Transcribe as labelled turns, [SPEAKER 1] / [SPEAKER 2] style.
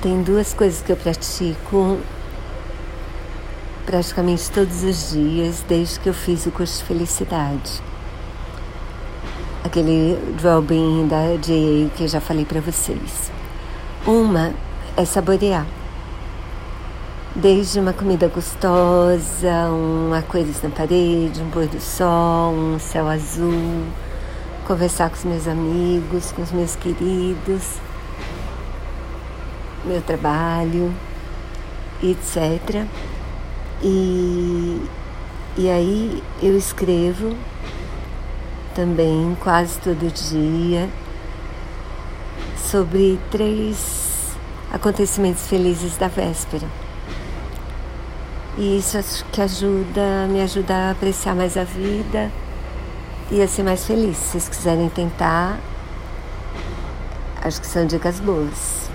[SPEAKER 1] Tem duas coisas que eu pratico praticamente todos os dias desde que eu fiz o curso de felicidade. Aquele drawing da JA que eu já falei para vocês. Uma é saborear. Desde uma comida gostosa, um arco-íris na parede, um pôr do sol, um céu azul, conversar com os meus amigos, com os meus queridos meu trabalho, etc. E, e aí eu escrevo também quase todo dia sobre três acontecimentos felizes da véspera. E isso acho que ajuda, me ajuda a apreciar mais a vida e a ser mais feliz. Se vocês quiserem tentar, acho que são dicas boas.